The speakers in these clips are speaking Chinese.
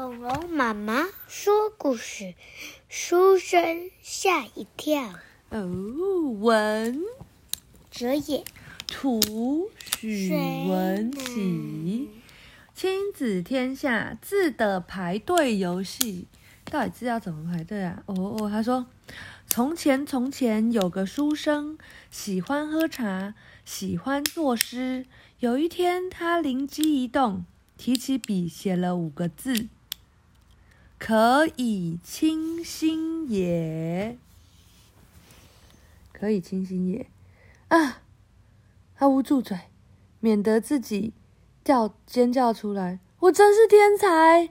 恐龙妈妈说故事，书生吓一跳。哦，文哲也，图许文喜，亲子天下字的排队游戏，到底字要怎么排队啊？哦哦，他说，从前从前有个书生，喜欢喝茶，喜欢作诗。有一天，他灵机一动，提起笔写了五个字。可以清心也，可以清心也啊！他捂住嘴，免得自己叫尖叫出来。我真是天才！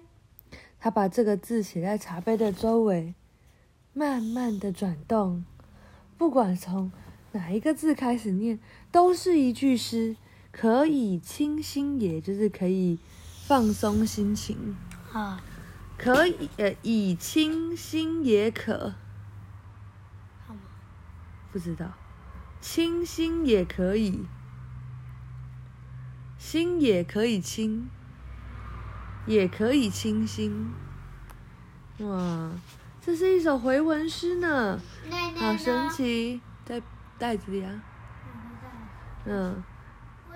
他把这个字写在茶杯的周围，慢慢的转动。不管从哪一个字开始念，都是一句诗。可以清心也，就是可以放松心情啊。可以，呃，以清心也可，好吗？不知道，清心也可以，心也可以清，也可以清心。哇，这是一首回文诗呢，好神奇，在袋子里啊。嗯，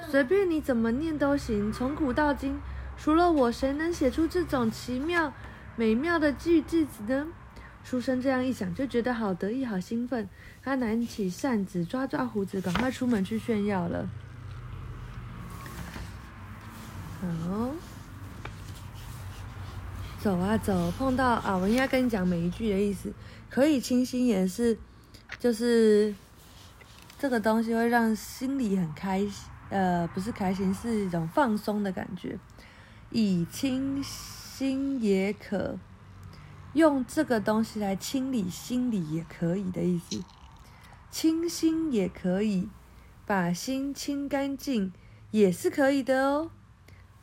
随便你怎么念都行，从古到今，除了我，谁能写出这种奇妙？美妙的句句子呢？书生这样一想，就觉得好得意、好兴奋。他拿起扇子，抓抓胡子，赶快出门去炫耀了。好，走啊走，碰到啊，我应该跟你讲每一句的意思。可以清新也是，就是这个东西会让心里很开心，呃，不是开心，是一种放松的感觉。以清。心也可用这个东西来清理心里也可以的意思，清心也可以把心清干净也是可以的哦。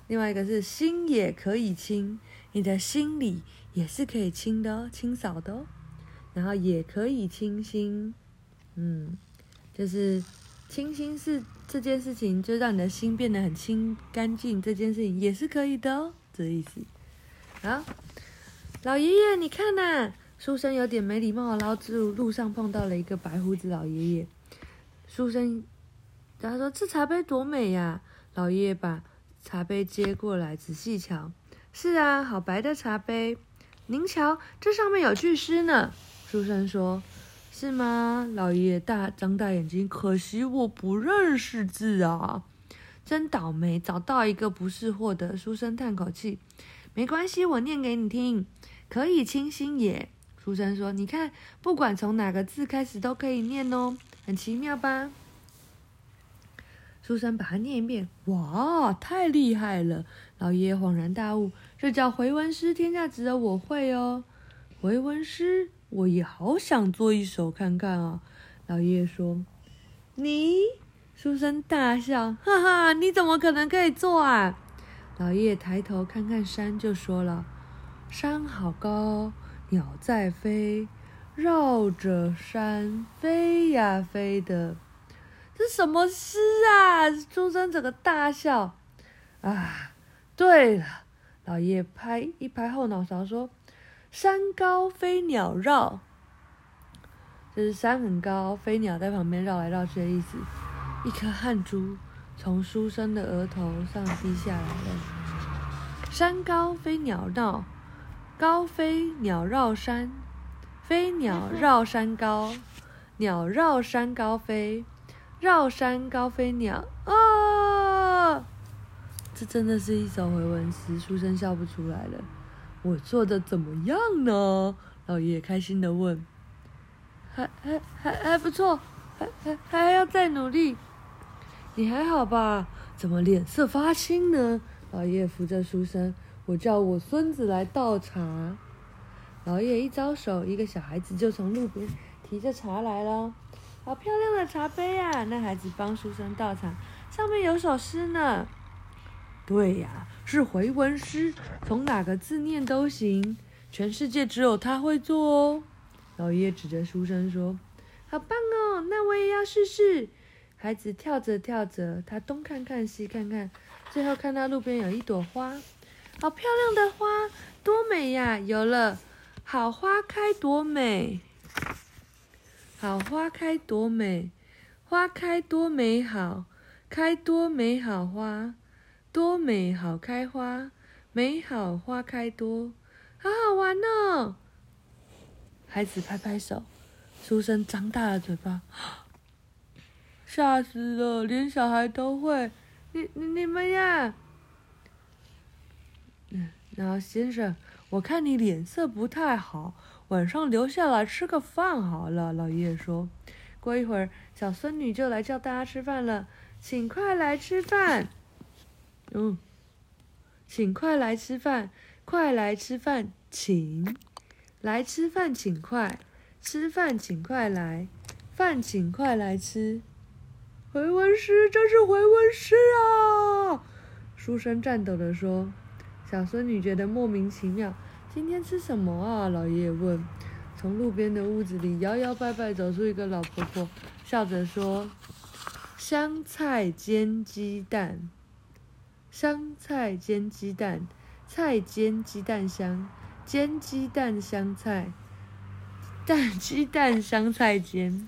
另外一个是心也可以清，你的心里也是可以清的哦，清扫的哦。然后也可以清心，嗯，就是清心是这件事情，就让你的心变得很清干净，这件事情也是可以的哦，这意思。好，老爷爷，你看呐、啊！书生有点没礼貌的捞住路上碰到了一个白胡子老爷爷。书生，他说：“这茶杯多美呀！”老爷爷把茶杯接过来仔细瞧。是啊，好白的茶杯。您瞧，这上面有句诗呢。书生说：“是吗？”老爷爷大张大眼睛，可惜我不认识字啊，真倒霉，找到一个不识货的。书生叹口气。没关系，我念给你听。可以清新也。书生说：“你看，不管从哪个字开始都可以念哦，很奇妙吧？”书生把它念一遍。哇，太厉害了！老爷爷恍然大悟：“这叫回文诗，天下只有我会哦。回文诗，我也好想做一首看看啊。”老爷爷说：“你？”书生大笑：“哈哈，你怎么可能可以做啊？”老叶抬头看看山，就说了：“山好高，鸟在飞，绕着山飞呀飞的。这什么诗啊？”朱生整个大笑。啊，对了，老叶拍一拍后脑勺说：“山高飞鸟绕，就是山很高，飞鸟在旁边绕来绕去的意思。”一颗汗珠。从书生的额头上滴下来了。山高飞鸟绕，高飞鸟绕山，飞鸟绕山高，鸟绕山高飞，绕山高飞鸟。啊、这真的是一首回文诗，书生笑不出来了。我做的怎么样呢？老爷爷开心地问。还还还还不错，还还还要再努力。你还好吧？怎么脸色发青呢？老爷爷扶着书生，我叫我孙子来倒茶。老爷爷一招手，一个小孩子就从路边提着茶来了。好漂亮的茶杯呀！那孩子帮书生倒茶，上面有首诗呢。对呀，是回文诗，从哪个字念都行。全世界只有他会做哦。老爷爷指着书生说：“好棒哦，那我也要试试。”孩子跳着跳着，他东看看西看看，最后看到路边有一朵花，好漂亮的花，多美呀，有了！好花开多美，好花开多美，花开多美好，开多美好花，多美好开花，美好花开多，好好玩哦！孩子拍拍手，书生张大了嘴巴，吓死了，连小孩都会。你你你们呀？嗯，然后先生，我看你脸色不太好，晚上留下来吃个饭好了。老爷爷说，过一会儿小孙女就来叫大家吃饭了，请快来吃饭。嗯，请快来吃饭，快来吃饭，请来吃饭，请快吃饭，请快来饭，请快来吃。回文诗，这是回文诗啊！书生颤抖地说。小孙女觉得莫名其妙。今天吃什么啊？老爷爷问。从路边的屋子里摇摇摆摆走出一个老婆婆，笑着说：“香菜煎鸡蛋，香菜煎鸡蛋，菜煎鸡蛋香，煎鸡蛋香菜，蛋鸡蛋香菜煎。”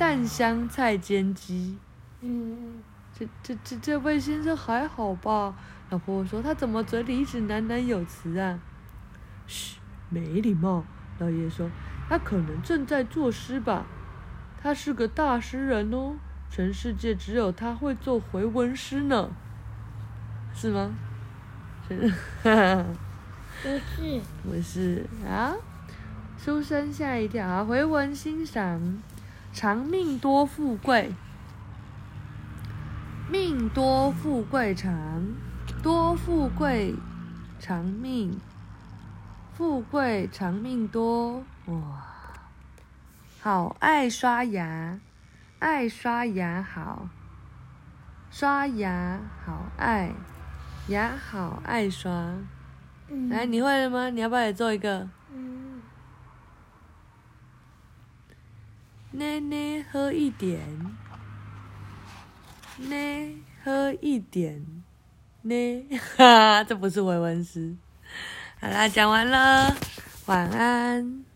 蛋香菜煎鸡，嗯，这这这这位先生还好吧？老婆婆说：“他怎么嘴里一直喃喃有词啊？”嘘，没礼貌。老爷爷说：“他可能正在作诗吧？他是个大诗人哦，全世界只有他会做回文诗呢，是吗？”是，哈哈，不是，不是啊。书生吓一跳啊！回文欣赏。长命多富贵，命多富贵长，多富贵长命，富贵长命多。哇，好爱刷牙，爱刷牙好，刷牙好爱，牙好爱刷。嗯、来，你会了吗？你要不要也做一个？奶奶喝一点，奶喝一点，奶哈，这不是回文诗。好啦，讲完了，晚安。